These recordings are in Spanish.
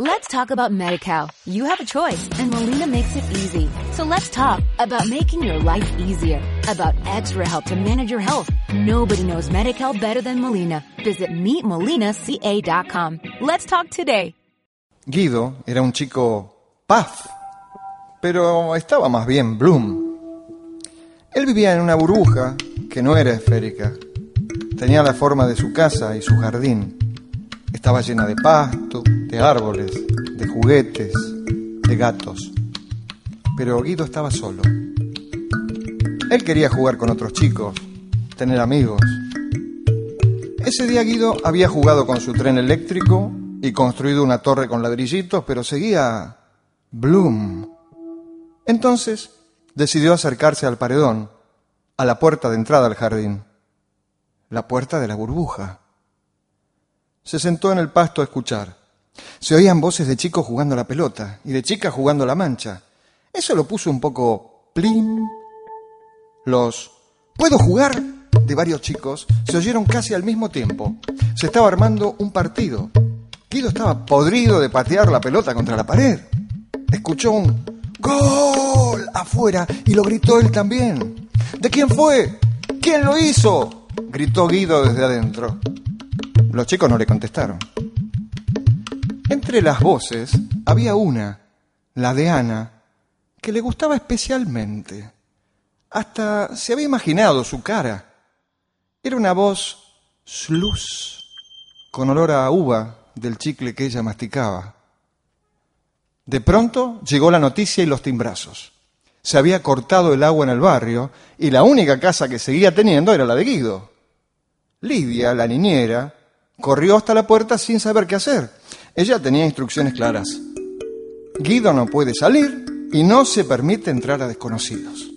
Let's talk about MediCal. You have a choice, and Molina makes it easy. So let's talk about making your life easier, about extra help to manage your health. Nobody knows MediCal better than Molina. Visit meetmolinaca.com. Let's talk today. Guido era un chico paz, pero estaba más bien Bloom. Él vivía en una burbuja que no era esférica. Tenía la forma de su casa y su jardín. Estaba llena de pasto, de árboles, de juguetes, de gatos. Pero Guido estaba solo. Él quería jugar con otros chicos, tener amigos. Ese día Guido había jugado con su tren eléctrico y construido una torre con ladrillitos, pero seguía Bloom. Entonces decidió acercarse al paredón, a la puerta de entrada al jardín, la puerta de la burbuja. Se sentó en el pasto a escuchar. Se oían voces de chicos jugando la pelota y de chicas jugando la mancha. Eso lo puso un poco plin. Los ¿Puedo jugar? de varios chicos se oyeron casi al mismo tiempo. Se estaba armando un partido. Guido estaba podrido de patear la pelota contra la pared. Escuchó un ¡Gol! afuera y lo gritó él también. ¿De quién fue? ¿Quién lo hizo? gritó Guido desde adentro. Los chicos no le contestaron. Entre las voces había una, la de Ana, que le gustaba especialmente. Hasta se había imaginado su cara. Era una voz sluz, con olor a uva del chicle que ella masticaba. De pronto llegó la noticia y los timbrazos. Se había cortado el agua en el barrio y la única casa que seguía teniendo era la de Guido. Lidia, la niñera, corrió hasta la puerta sin saber qué hacer. Ella tenía instrucciones claras. Guido no puede salir y no se permite entrar a desconocidos.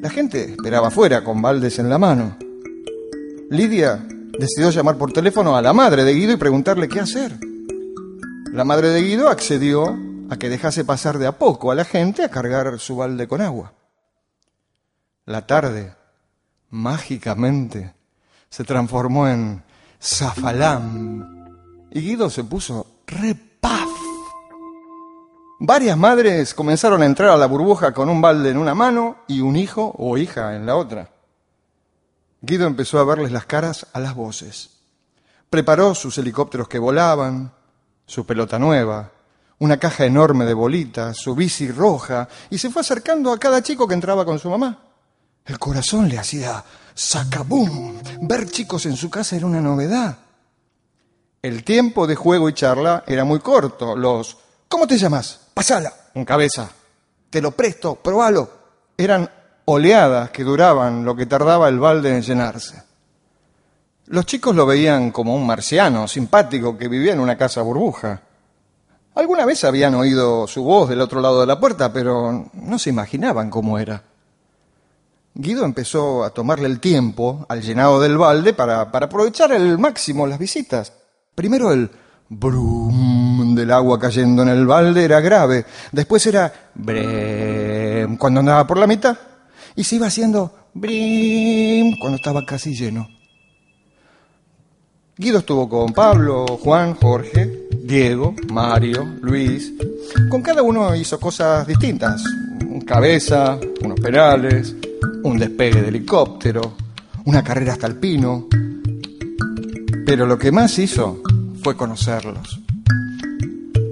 La gente esperaba afuera con baldes en la mano. Lidia decidió llamar por teléfono a la madre de Guido y preguntarle qué hacer. La madre de Guido accedió a que dejase pasar de a poco a la gente a cargar su balde con agua. La tarde, mágicamente, se transformó en zafalán y Guido se puso repaz. Varias madres comenzaron a entrar a la burbuja con un balde en una mano y un hijo o hija en la otra. Guido empezó a verles las caras a las voces. Preparó sus helicópteros que volaban, su pelota nueva, una caja enorme de bolitas, su bici roja, y se fue acercando a cada chico que entraba con su mamá. El corazón le hacía sacabum. Ver chicos en su casa era una novedad. El tiempo de juego y charla era muy corto. Los ¿Cómo te llamas? Pasala, en cabeza. Te lo presto, probalo. Eran oleadas que duraban lo que tardaba el balde en llenarse. Los chicos lo veían como un marciano simpático que vivía en una casa burbuja. Alguna vez habían oído su voz del otro lado de la puerta, pero no se imaginaban cómo era. Guido empezó a tomarle el tiempo al llenado del balde para, para aprovechar al máximo las visitas. Primero el brum del agua cayendo en el balde era grave. Después era brem cuando andaba por la mitad. Y se iba haciendo brim cuando estaba casi lleno. Guido estuvo con Pablo, Juan, Jorge, Diego, Mario, Luis. Con cada uno hizo cosas distintas. Cabeza, unos penales, un despegue de helicóptero, una carrera hasta el pino. Pero lo que más hizo fue conocerlos.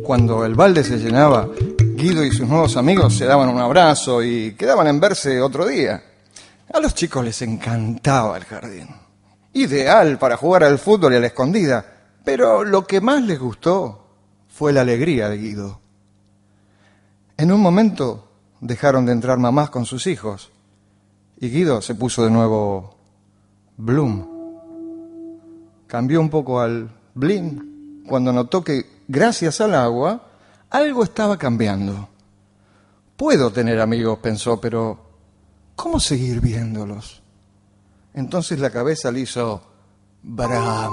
Cuando el balde se llenaba, Guido y sus nuevos amigos se daban un abrazo y quedaban en verse otro día. A los chicos les encantaba el jardín ideal para jugar al fútbol y a la escondida, pero lo que más les gustó fue la alegría de Guido. En un momento dejaron de entrar mamás con sus hijos y Guido se puso de nuevo Bloom. Cambió un poco al Blim cuando notó que gracias al agua algo estaba cambiando. Puedo tener amigos, pensó, pero ¿cómo seguir viéndolos? Entonces la cabeza le hizo Bram.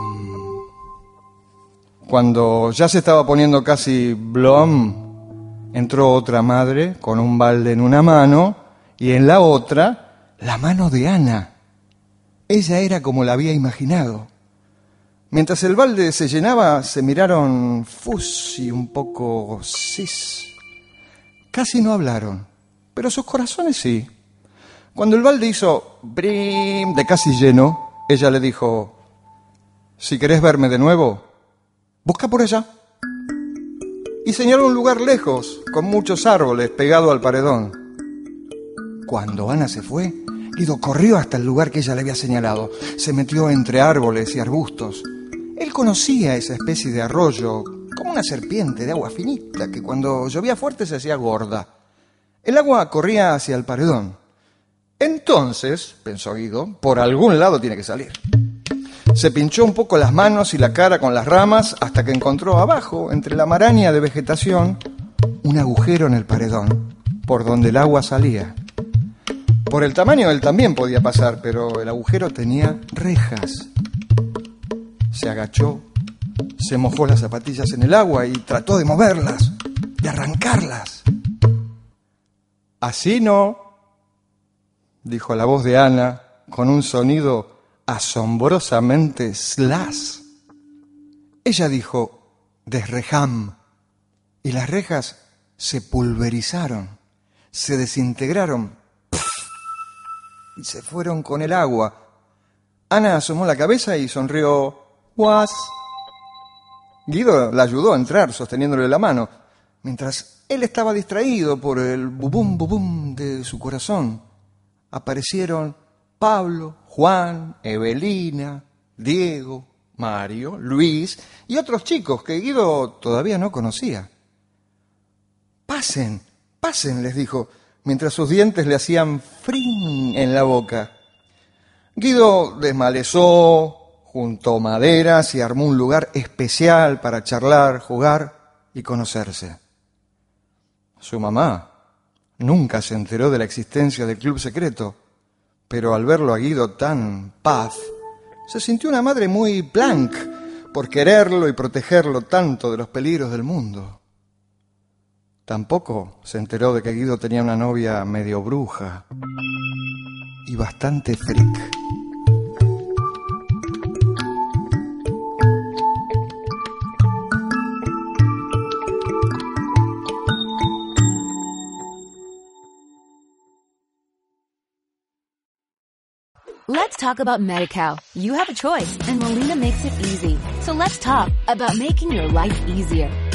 Cuando ya se estaba poniendo casi blom, entró otra madre con un balde en una mano y en la otra la mano de Ana. Ella era como la había imaginado. Mientras el balde se llenaba, se miraron fus y un poco cis. Casi no hablaron, pero sus corazones sí. Cuando el balde hizo brim de casi lleno, ella le dijo, si querés verme de nuevo, busca por allá. Y señaló un lugar lejos, con muchos árboles, pegado al paredón. Cuando Ana se fue, Guido corrió hasta el lugar que ella le había señalado. Se metió entre árboles y arbustos. Él conocía esa especie de arroyo como una serpiente de agua finita que cuando llovía fuerte se hacía gorda. El agua corría hacia el paredón. Entonces, pensó Guido, por algún lado tiene que salir. Se pinchó un poco las manos y la cara con las ramas hasta que encontró abajo, entre la maraña de vegetación, un agujero en el paredón, por donde el agua salía. Por el tamaño él también podía pasar, pero el agujero tenía rejas. Se agachó, se mojó las zapatillas en el agua y trató de moverlas, de arrancarlas. Así no, dijo la voz de Ana con un sonido asombrosamente slash. Ella dijo, desrejam, y las rejas se pulverizaron, se desintegraron se fueron con el agua. Ana asomó la cabeza y sonrió. ¡Guas! Guido la ayudó a entrar sosteniéndole la mano, mientras él estaba distraído por el bubum bubum de su corazón. Aparecieron Pablo, Juan, Evelina, Diego, Mario, Luis y otros chicos que Guido todavía no conocía. Pasen, pasen, les dijo, mientras sus dientes le hacían frin en la boca. Guido desmalezó, juntó maderas y armó un lugar especial para charlar, jugar y conocerse. Su mamá nunca se enteró de la existencia del club secreto, pero al verlo a Guido tan paz, se sintió una madre muy blanc por quererlo y protegerlo tanto de los peligros del mundo. Tampoco se enteró de que Guido tenía una novia medio bruja y bastante freak. Let's talk about MediCal. You have a choice and Molina makes it easy. So let's talk about making your life easier,